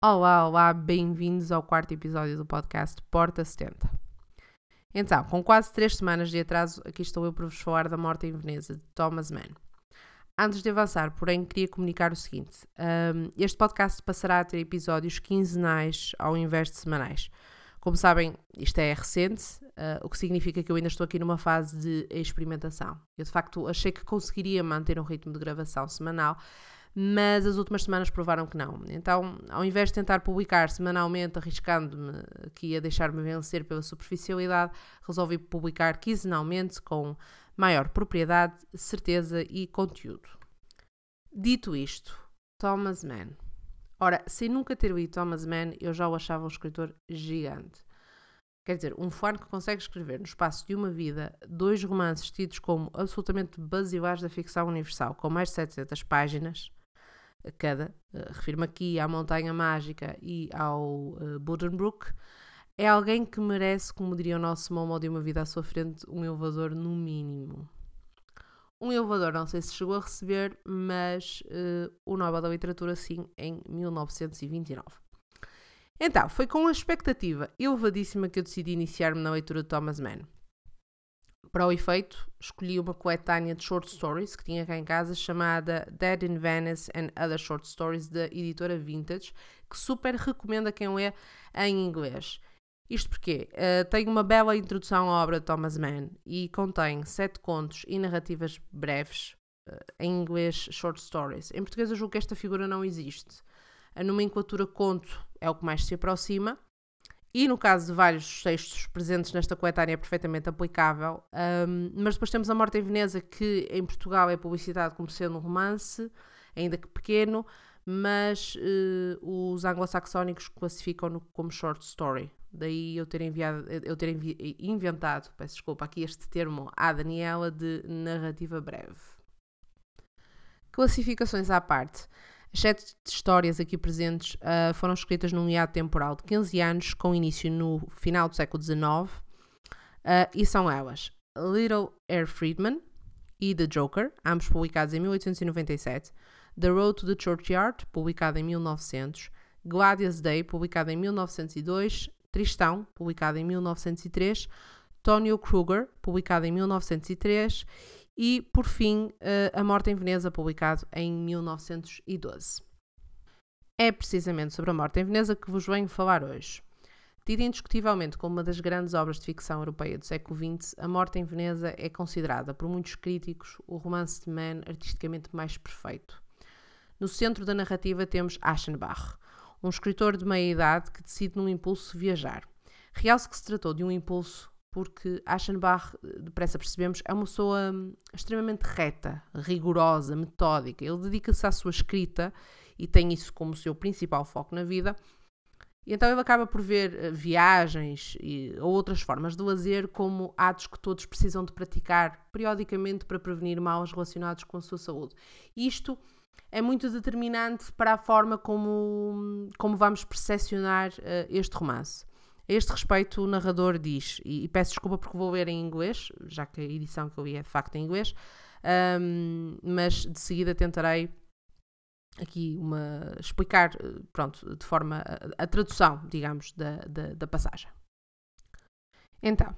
Olá, olá, bem-vindos ao quarto episódio do podcast Porta 70. Então, com quase três semanas de atraso, aqui estou eu para vos falar da morte em Veneza, de Thomas Mann. Antes de avançar, porém, queria comunicar o seguinte: um, este podcast passará a ter episódios quinzenais ao invés de semanais. Como sabem, isto é recente, uh, o que significa que eu ainda estou aqui numa fase de experimentação. Eu, de facto, achei que conseguiria manter um ritmo de gravação semanal, mas as últimas semanas provaram que não. Então, ao invés de tentar publicar semanalmente, arriscando-me aqui a deixar-me vencer pela superficialidade, resolvi publicar quinzenalmente com maior propriedade, certeza e conteúdo. Dito isto, Thomas Mann. Ora, sem nunca ter lido Thomas Mann, eu já o achava um escritor gigante. Quer dizer, um fã que consegue escrever no espaço de uma vida dois romances tidos como absolutamente basilares da ficção universal, com mais de 700 páginas cada, uh, aqui à Montanha Mágica e ao uh, Buddenbrook, é alguém que merece, como diria o nosso Momo de uma vida à sua frente, um elevador no mínimo. Um elevador, não sei se chegou a receber, mas uh, o Nobel da Literatura sim, em 1929. Então, foi com a expectativa elevadíssima que eu decidi iniciar-me na leitura de Thomas Mann. Para o efeito, escolhi uma coletânea de short stories que tinha cá em casa chamada Dead in Venice and Other Short Stories da editora Vintage, que super recomendo a quem lê em inglês. Isto porque uh, tem uma bela introdução à obra de Thomas Mann e contém sete contos e narrativas breves, uh, em inglês short stories. Em português eu julgo que esta figura não existe. A nomenclatura conto é o que mais se aproxima, e no caso de vários textos presentes nesta coletânea é perfeitamente aplicável, um, mas depois temos A Morte em Veneza, que em Portugal é publicitado como sendo um romance, ainda que pequeno, mas uh, os anglo-saxónicos classificam-no como short story. Daí eu ter, enviado, eu ter envi inventado, peço desculpa, aqui este termo à Daniela de narrativa breve. Classificações à parte. As sete histórias aqui presentes uh, foram escritas num hiato temporal de 15 anos, com início no final do século XIX, uh, e são elas Little Air Friedman e The Joker, ambos publicados em 1897, The Road to the Churchyard, publicado em 1900, Gladius Day, publicado em 1902, Tristão, publicado em 1903, Tonio Kruger, publicado em 1903 e, por fim, uh, A Morte em Veneza, publicado em 1912. É precisamente sobre a Morte em Veneza que vos venho falar hoje. Tida indiscutivelmente como uma das grandes obras de ficção europeia do século XX, A Morte em Veneza é considerada por muitos críticos o romance de Mann artisticamente mais perfeito. No centro da narrativa temos Aschenbach, um escritor de meia-idade que decide num impulso viajar. Realce que se tratou de um impulso porque Aschenbach, depressa percebemos, é uma pessoa hum, extremamente reta, rigorosa, metódica. Ele dedica-se à sua escrita e tem isso como seu principal foco na vida. E então ele acaba por ver eh, viagens e, ou outras formas de lazer como atos que todos precisam de praticar periodicamente para prevenir males relacionados com a sua saúde. Isto é muito determinante para a forma como, como vamos percepcionar uh, este romance. A este respeito, o narrador diz, e, e, peço desculpa porque vou ler em inglês, já que a edição que eu li é de facto em inglês, um, mas de seguida tentarei aqui uma, explicar, pronto, de forma a, a tradução, digamos, da, da, da passagem. Então,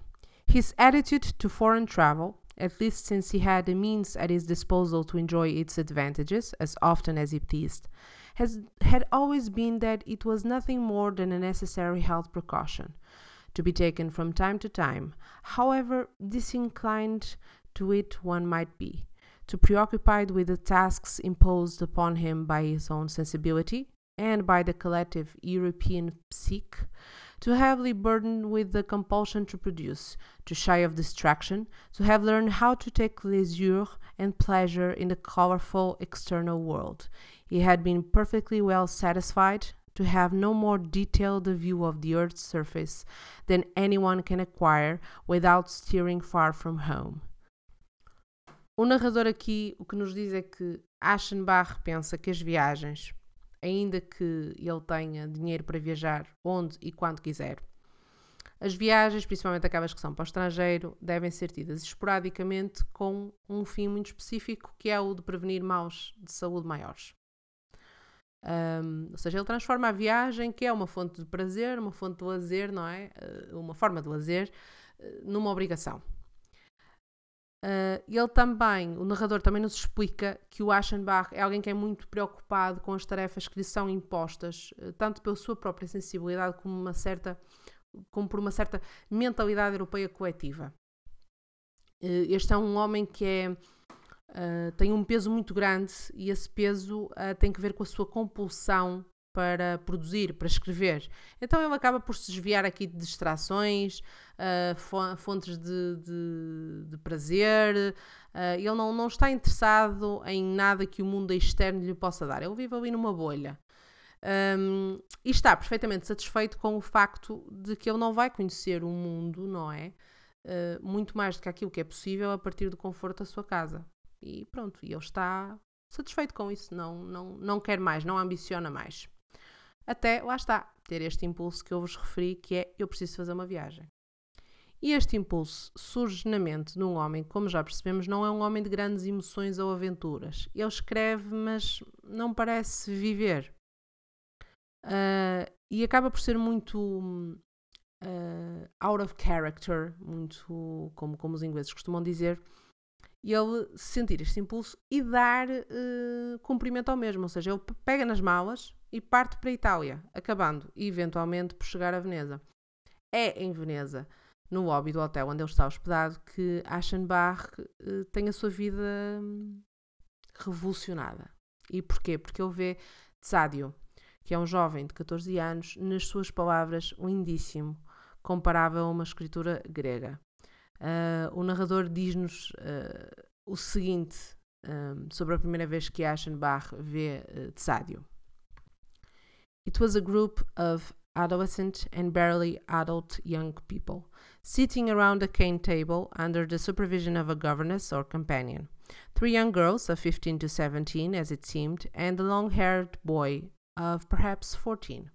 his attitude to foreign travel, at least since he had the means at his disposal to enjoy its advantages as often as he pleased, has, had always been that it was nothing more than a necessary health precaution, to be taken from time to time, however disinclined to it one might be, too preoccupied with the tasks imposed upon him by his own sensibility and by the collective European psyche, too heavily burdened with the compulsion to produce, too shy of distraction, to have learned how to take leisure and pleasure in the colorful external world, he had been perfectly well satisfied to have no more detailed view of the earth's surface than anyone can acquire without steering far from home. O narrador aqui o que nos diz é que Aschenbach pensa que as viagens, ainda que ele tenha dinheiro para viajar onde e quando quiser, As viagens, principalmente aquelas que são para o estrangeiro, devem ser tidas esporadicamente com um fim muito específico, que é o de prevenir maus de saúde maiores. Um, ou seja, ele transforma a viagem, que é uma fonte de prazer, uma fonte de lazer, não é? Uh, uma forma de lazer, uh, numa obrigação. Uh, ele também, o narrador também nos explica que o Aschenbach é alguém que é muito preocupado com as tarefas que lhe são impostas, tanto pela sua própria sensibilidade como, uma certa, como por uma certa mentalidade europeia coletiva. este é um homem que é uh, tem um peso muito grande e esse peso uh, tem que ver com a sua compulsão para produzir, para escrever. Então ele acaba por se desviar aqui de distrações, uh, fontes de, de, de prazer. Uh, ele não, não está interessado em nada que o mundo externo lhe possa dar. Ele vive ali numa bolha. Um, e está perfeitamente satisfeito com o facto de que ele não vai conhecer o mundo, não é? Uh, muito mais do que aquilo que é possível a partir do conforto da sua casa. E pronto, ele está satisfeito com isso, não, não, não quer mais, não ambiciona mais. Até, lá está, ter este impulso que eu vos referi, que é eu preciso fazer uma viagem. E este impulso surge na mente de um homem, como já percebemos, não é um homem de grandes emoções ou aventuras. Ele escreve, mas não parece viver. Uh, e acaba por ser muito uh, out of character, muito como, como os ingleses costumam dizer, e ele sentir este impulso e dar uh, cumprimento ao mesmo. Ou seja, ele pega nas malas e parte para a Itália, acabando eventualmente por chegar a Veneza. É em Veneza, no lobby do hotel onde ele está hospedado, que Aschenbach uh, tem a sua vida um, revolucionada. E porquê? Porque ele vê Tsadio, que é um jovem de 14 anos, nas suas palavras, lindíssimo, comparável a uma escritura grega. Uh, o narrador diz-nos uh, o seguinte um, sobre a primeira vez que Aschenbach vê uh, Tsadio. It was a group of adolescent and barely adult young people sitting around a cane table under the supervision of a governess or companion. Three young girls of 15 to 17, as it seemed, and a long haired boy of perhaps 14.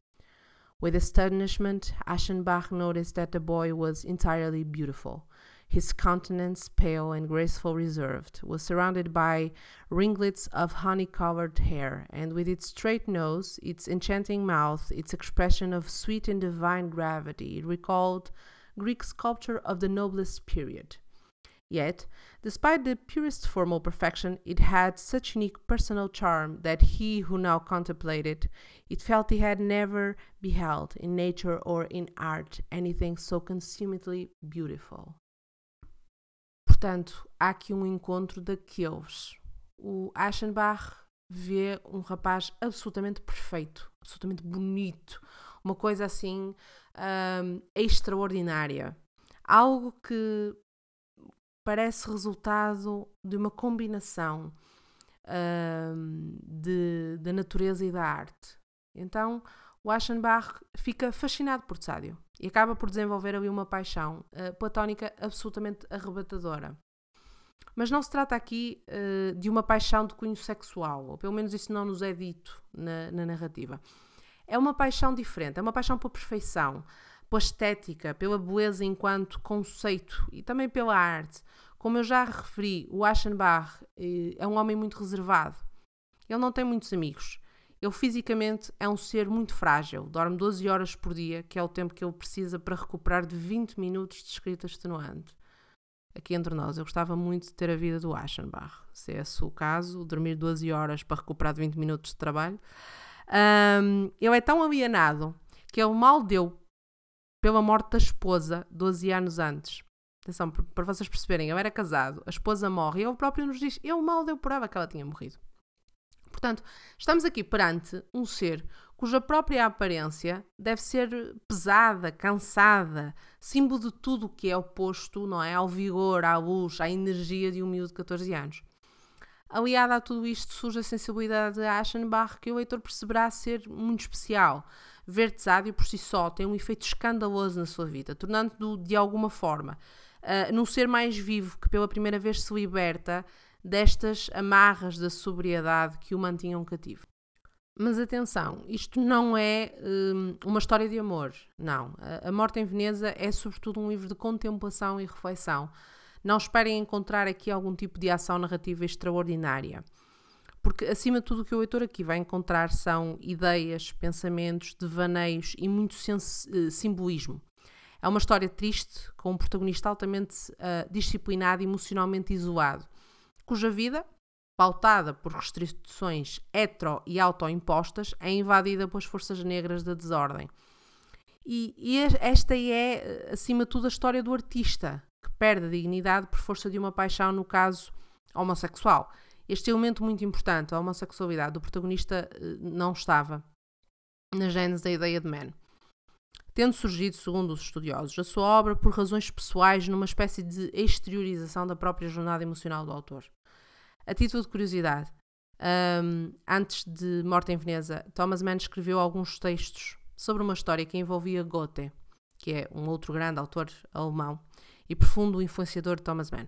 With astonishment, Aschenbach noticed that the boy was entirely beautiful. His countenance, pale and graceful reserved, was surrounded by ringlets of honey covered hair, and with its straight nose, its enchanting mouth, its expression of sweet and divine gravity, it recalled Greek sculpture of the noblest period. Yet, despite the purest formal perfection, it had such unique personal charm that he who now contemplated it felt he had never beheld in nature or in art anything so consummately beautiful. Portanto, há aqui um encontro daqueles. O Aschenbach vê um rapaz absolutamente perfeito, absolutamente bonito, uma coisa assim um, extraordinária. Algo que parece resultado de uma combinação um, de, da natureza e da arte. Então, o Aschenbach fica fascinado por Tsadio e acaba por desenvolver ali uma paixão uh, platónica absolutamente arrebatadora. Mas não se trata aqui uh, de uma paixão de cunho sexual, ou pelo menos isso não nos é dito na, na narrativa. É uma paixão diferente, é uma paixão pela perfeição, pela estética, pela beleza enquanto conceito e também pela arte. Como eu já referi, o Aschenbach uh, é um homem muito reservado. Ele não tem muitos amigos. Ele fisicamente é um ser muito frágil, dorme 12 horas por dia, que é o tempo que ele precisa para recuperar de 20 minutos de escrita extenuante. Aqui entre nós, eu gostava muito de ter a vida do Aschenbach. Se é esse o caso, dormir 12 horas para recuperar de 20 minutos de trabalho. Um, ele é tão alienado que ele mal deu pela morte da esposa 12 anos antes. Atenção, para vocês perceberem, ele era casado, a esposa morre e ele próprio nos diz: ele mal deu por ela que ela tinha morrido. Portanto, estamos aqui perante um ser cuja própria aparência deve ser pesada, cansada, símbolo de tudo o que é oposto não é, ao vigor, à luz, à energia de um miúdo de 14 anos. Aliada a tudo isto surge a sensibilidade de Aschenbach que o leitor perceberá ser muito especial. Ver Tzadio por si só tem um efeito escandaloso na sua vida, tornando-o de alguma forma uh, num ser mais vivo que pela primeira vez se liberta destas amarras da sobriedade que o mantinham cativo. Mas atenção, isto não é um, uma história de amor, não. A, Morte em Veneza é sobretudo um livro de contemplação e reflexão. Não esperem encontrar aqui algum tipo de ação narrativa extraordinária. Porque, acima de tudo, o que o leitor aqui vai encontrar são ideias, pensamentos, devaneios e muito uh, simbolismo. É uma história triste, com um protagonista altamente uh, disciplinado e emocionalmente isolado, cuja vida, pautada por restrições hetero e autoimpostas, é invadida pelas forças negras da desordem. E, e, esta é, acima de tudo, a história do artista, que perde a dignidade por força de uma paixão, no caso homossexual. Este elemento muito importante, a homossexualidade do protagonista, eh, não estava na gênese da ideia de man. Tendo surgido, segundo os estudiosos, a sua obra por razões pessoais numa espécie de exteriorização da própria jornada emocional do autor. A título de curiosidade, um, antes de Morte em Veneza, Thomas Mann escreveu alguns textos sobre uma história que envolvia Goethe, que é um outro grande autor alemão e profundo influenciador de Thomas Mann,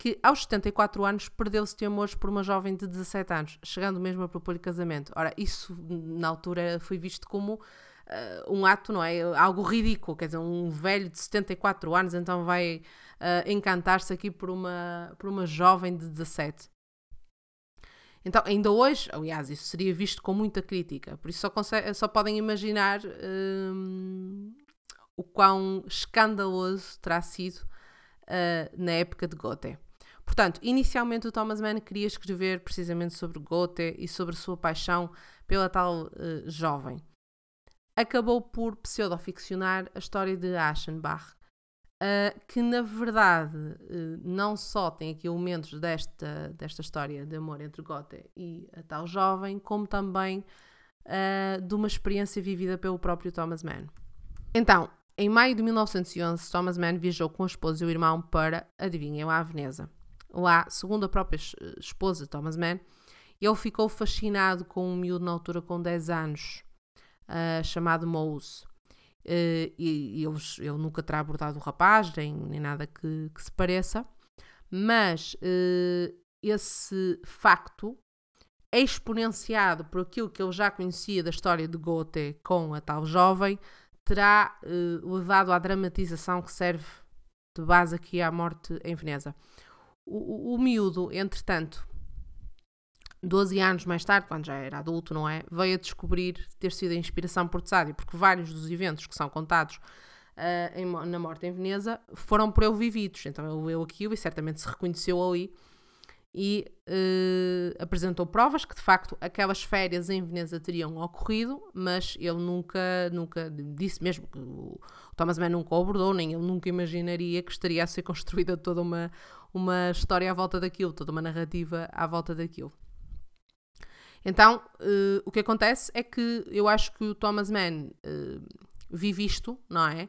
que aos 74 anos perdeu-se de amores por uma jovem de 17 anos, chegando mesmo a propor-lhe casamento. Ora, isso na altura foi visto como uh, um ato, não é? Algo ridículo, quer dizer, um velho de 74 anos então vai uh, encantar-se aqui por uma, por uma jovem de 17. Então, ainda hoje, aliás, isso seria visto com muita crítica, por isso só, consegue, só podem imaginar hum, o quão escandaloso terá sido uh, na época de Goethe. Portanto, inicialmente o Thomas Mann queria escrever precisamente sobre Goethe e sobre a sua paixão pela tal uh, jovem. Acabou por pseudoficcionar a história de Aschenbach, Uh, que na verdade uh, não só tem aqui elementos desta, desta história de amor entre Goethe e a tal jovem, como também uh, de uma experiência vivida pelo próprio Thomas Mann. Então, em maio de 1911, Thomas Mann viajou com a esposa e o irmão para, adivinhem lá, a Veneza. Lá, segundo a própria esposa de Thomas Mann, ele ficou fascinado com um miúdo na altura com 10 anos, chamado Mose Uh, e, e eles, ele nunca terá abordado o rapaz, nem, nem nada que, que, se pareça, mas uh, esse facto é exponenciado por aquilo que ele já conhecia da história de Goethe com a tal jovem, terá uh, levado à dramatização que serve de base aqui à morte em Veneza. O, o, o miúdo, entretanto, 12 anos mais tarde, quando já era adulto, não é? Veio a descobrir ter sido a inspiração por Tsadio, porque vários dos eventos que são contados uh, em, na morte em Veneza foram por ele vividos. Então ele leu aquilo e certamente se reconheceu ali e uh, apresentou provas que de facto aquelas férias em Veneza teriam ocorrido, mas ele nunca, nunca disse mesmo que o Thomas Mann nunca abordou, nem ele nunca imaginaria que estaria a ser construída toda uma, uma história à volta daquilo, toda uma narrativa à volta daquilo. Então, uh, o que acontece é que eu acho que o Thomas Mann uh, vive isto, não é?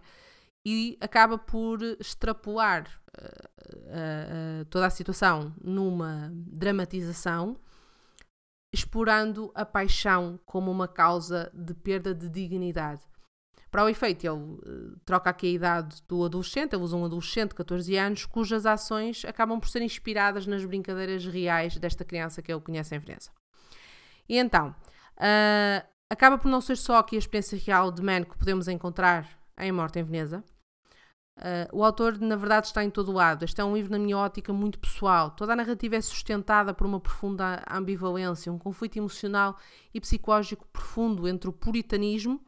E acaba por extrapolar uh, toda a situação numa dramatização, explorando a paixão como uma causa de perda de dignidade. Para o efeito, ele troca aqui a idade do adolescente, ele usa um adolescente de 14 anos, cujas ações acabam por ser inspiradas nas brincadeiras reais desta criança que ele conhece em Veneza. E então, uh, acaba por não ser só aqui a experiência real de Man que podemos encontrar em Morte em Veneza. Uh, o autor, na verdade, está em todo lado. Este é um livro, na minha ótica, muito pessoal. Toda a narrativa é sustentada por uma profunda ambivalência, um conflito emocional e psicológico profundo entre o puritanismo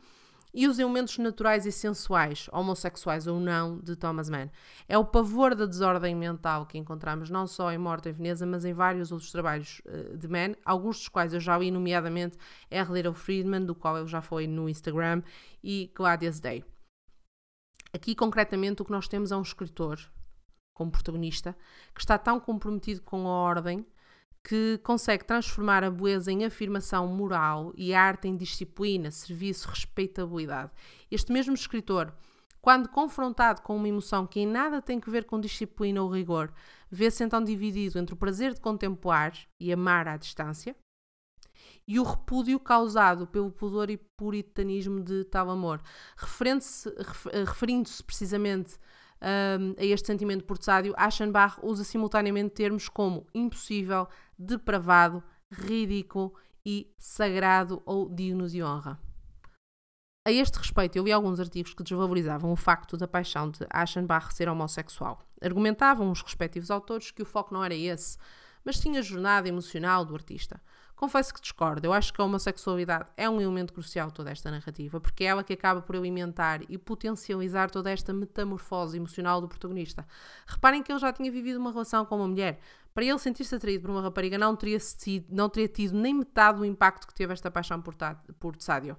e os elementos naturais e sensuais, homossexuais ou não, de Thomas Mann. É o pavor da desordem mental que encontramos não só em Morte em Veneza, mas em vários outros trabalhos uh, de Mann, alguns dos quais eu já li, nomeadamente R. Little Friedman, do qual eu já falei no Instagram, e Gladius Day. Aqui, concretamente, o que nós temos é um escritor, como protagonista, que está tão comprometido com a ordem que consegue transformar a beleza em afirmação moral e a arte em disciplina, serviço, respeitabilidade. Este mesmo escritor, quando confrontado com uma emoção que em nada tem que ver com disciplina ou rigor, vê-se então dividido entre o prazer de contemplar e amar à distância e o repúdio causado pelo pudor e puritanismo de tal amor, referindo-se precisamente um, a este sentimento portádio, Aschenbach usa simultaneamente termos como impossível, depravado, ridículo e sagrado ou digno de honra. A este respeito, eu vi alguns artigos que desvalorizavam o facto da paixão de Aschenbach ser homossexual. Argumentavam os respectivos autores que o foco não era esse, mas sim a jornada emocional do artista. Confesso que discordo. Eu acho que a homossexualidade é um elemento crucial de toda esta narrativa, porque é ela que acaba por alimentar e potencializar toda esta metamorfose emocional do protagonista. Reparem que ele já tinha vivido uma relação com uma mulher. Para ele sentir-se atraído por uma rapariga não teria, sido, não teria tido nem metade do impacto que teve esta paixão por, por Tsadio.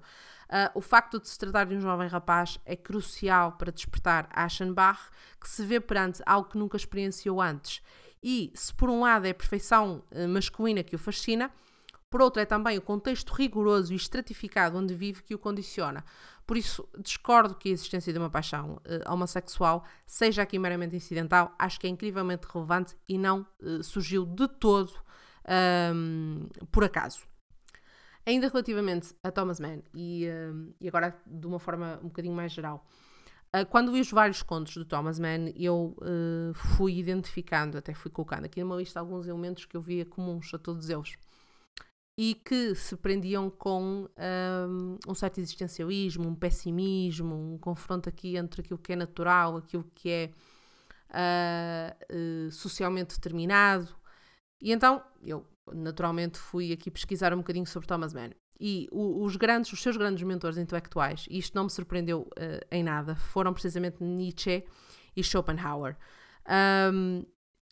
Uh, o facto de se tratar de um jovem rapaz é crucial para despertar Aschenbach, que se vê perante algo que nunca experienciou antes. E se por um lado é a perfeição uh, masculina que o fascina, por outro, é também o contexto rigoroso e estratificado onde vive que o condiciona. Por isso, discordo que a existência de uma paixão uh, homossexual seja aqui meramente incidental. Acho que é incrivelmente relevante e não uh, surgiu de todo um, por acaso. Ainda relativamente a Thomas Mann, e, e agora de uma forma um bocadinho mais geral, uh, quando vi os vários contos do Thomas Mann, eu fui identificando, até fui colocando aqui numa lista alguns elementos que eu via comuns a todos eles e que se prendiam com um, um, certo existencialismo, um pessimismo, um confronto aqui entre aquilo que é natural, aquilo que é uh, socialmente determinado. E então eu naturalmente fui aqui pesquisar um bocadinho sobre Thomas Mann. E os grandes, os seus grandes mentores intelectuais, e isto não me surpreendeu uh, em nada, foram precisamente Nietzsche e Schopenhauer. Um,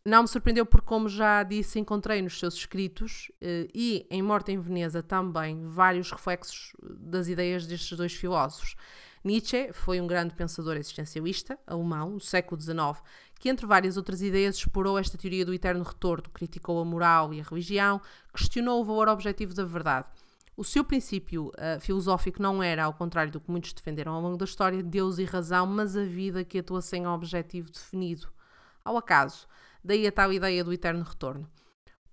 não me surpreendeu porque, como já disse, encontrei nos seus escritos eh, e em Morte em Veneza também vários reflexos das ideias destes dois filósofos. Nietzsche foi um grande pensador existencialista alemão do século XIX que, entre várias outras ideias, explorou esta teoria do eterno retorno, criticou a moral e a religião, questionou o valor objetivo da verdade. O seu princípio uh, filosófico não era, ao contrário do que muitos defenderam ao longo da história, Deus e razão, mas a vida que atua sem um objetivo definido. Ao acaso, daí a tal ideia do eterno retorno.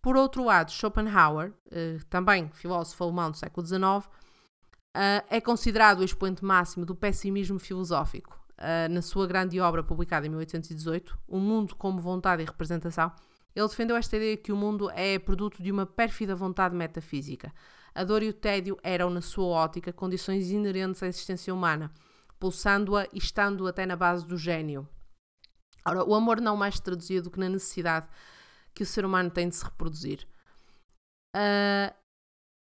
Por outro lado, Schopenhauer, eh, também filósofo alemão do século XIX, eh, é considerado o expoente máximo do pessimismo filosófico. Eh, na sua grande obra publicada em 1818, O Mundo como Vontade e Representação, ele defendeu esta ideia que o mundo é produto de uma pérfida vontade metafísica. A dor e o tédio eram, na sua ótica, condições inerentes à existência humana, pulsando-a e estando até na base do gênio. Ora, o amor não mais traduzia do que na necessidade que o ser humano tem de se reproduzir. Uh,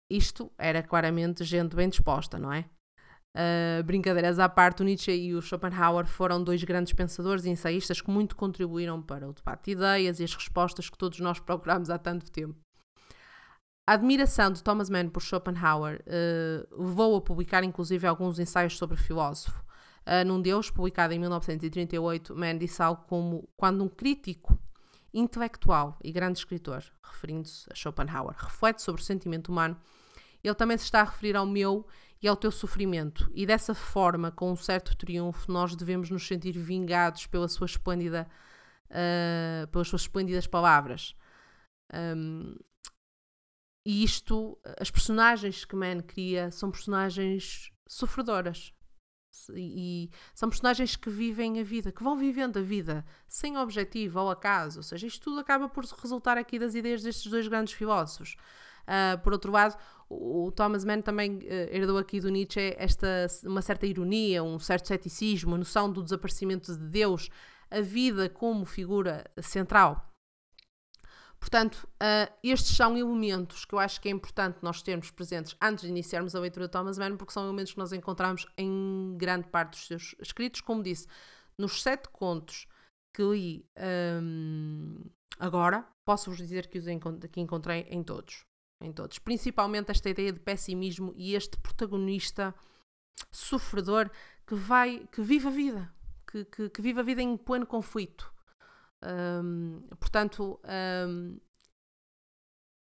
isto era claramente gente bem disposta, não é? Uh, brincadeiras à parte, o Nietzsche e o Schopenhauer foram dois grandes pensadores e ensaístas que muito contribuíram para o debate de ideias e as respostas que todos nós procuramos há tanto tempo. A admiração de Thomas Mann por Schopenhauer uh, levou a publicar inclusive alguns ensaios sobre o filósofo. Uh, num deles, publicado em 1938, Mann disse algo como: Quando um crítico intelectual e grande escritor, referindo-se a Schopenhauer, reflete sobre o sentimento humano, ele também se está a referir ao meu e ao teu sofrimento, e dessa forma, com um certo triunfo, nós devemos nos sentir vingados pela sua esplêndida, uh, pelas suas esplêndidas palavras. Um, e isto, as personagens que Mann cria são personagens sofredoras, e, são personagens que vivem a vida, que vão vivendo a vida sem objetivo ou acaso, ou seja, isto tudo acaba por resultar aqui das ideias destes dois grandes filósofos. Uh, por outro lado, o Thomas Mann também uh, herdou aqui do Nietzsche esta, uma certa ironia, um certo ceticismo, a noção do desaparecimento de Deus, a vida como figura central. Portanto, uh, estes são elementos que eu acho que é importante nós termos presentes antes de iniciarmos a leitura de Thomas Mann, porque são elementos que nós encontramos em grande parte dos seus escritos. Como disse, nos sete contos que li um, agora, posso-vos dizer que os que encontrei em todos. Em todos. Principalmente esta ideia de pessimismo e este protagonista sofredor que vai, que vive a vida, que, que, que vive a vida em pleno conflito. Portanto, um,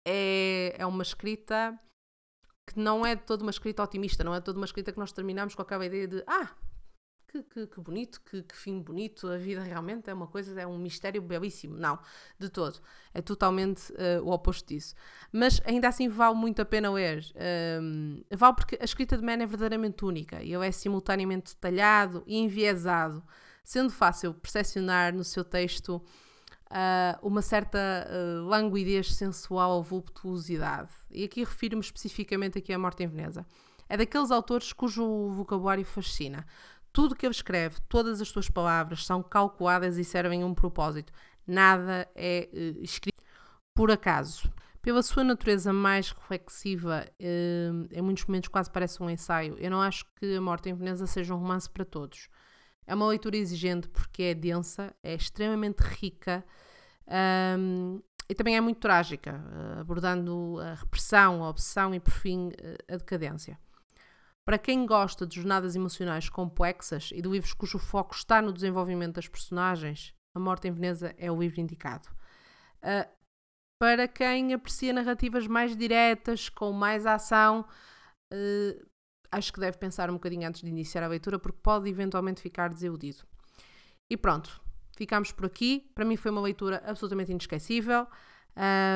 é, é uma escrita que não é toda uma escrita otimista, não é toda uma escrita que nós terminamos com aquela ideia de ah, que, que, que bonito, que, que, fim bonito, a vida realmente é uma coisa, é um mistério belíssimo. Não, de todo. É totalmente uh, o oposto disso. Mas ainda assim vale muito a pena ler. Um, vale porque a escrita de Man é verdadeiramente única e ele é simultaneamente detalhado e enviesado sendo fácil percepcionar no seu texto uh, uma certa uh, languidez sensual ou voluptuosidade. E aqui refiro-me especificamente aqui à Morte em Veneza. É daqueles autores cujo vocabulário fascina. Tudo que ele escreve, todas as suas palavras são calculadas e servem um propósito. Nada é uh, escrito por acaso. Pela sua natureza mais reflexiva, uh, em muitos momentos quase parece um ensaio, eu não acho que A Morte em Veneza seja um romance para todos. É uma leitura exigente porque é densa, é extremamente rica um, e também é muito trágica, uh, abordando a repressão, a obsessão e, por fim, uh, a decadência. Para quem gosta de jornadas emocionais complexas e de livros cujo foco está no desenvolvimento das personagens, A Morte em Veneza é o livro indicado. Uh, para quem aprecia narrativas mais diretas, com mais ação, uh, acho que deve pensar um bocadinho antes de iniciar a leitura, porque pode eventualmente ficar desiludido. E pronto, ficamos por aqui. Para mim foi uma leitura absolutamente inesquecível.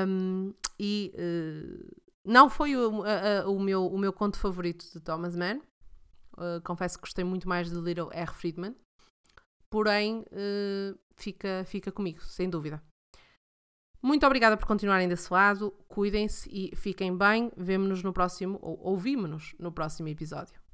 Um, e uh, não foi o, o, meu, o meu conto favorito de Thomas Mann. Uh, confesso que gostei muito mais de Little R. Friedman. Porém, uh, fica, fica comigo, sem dúvida. Muito obrigada por continuarem desse lado. Cuidem-se e fiquem bem. Vemo-nos no próximo, ou ouvimos-nos no próximo episódio.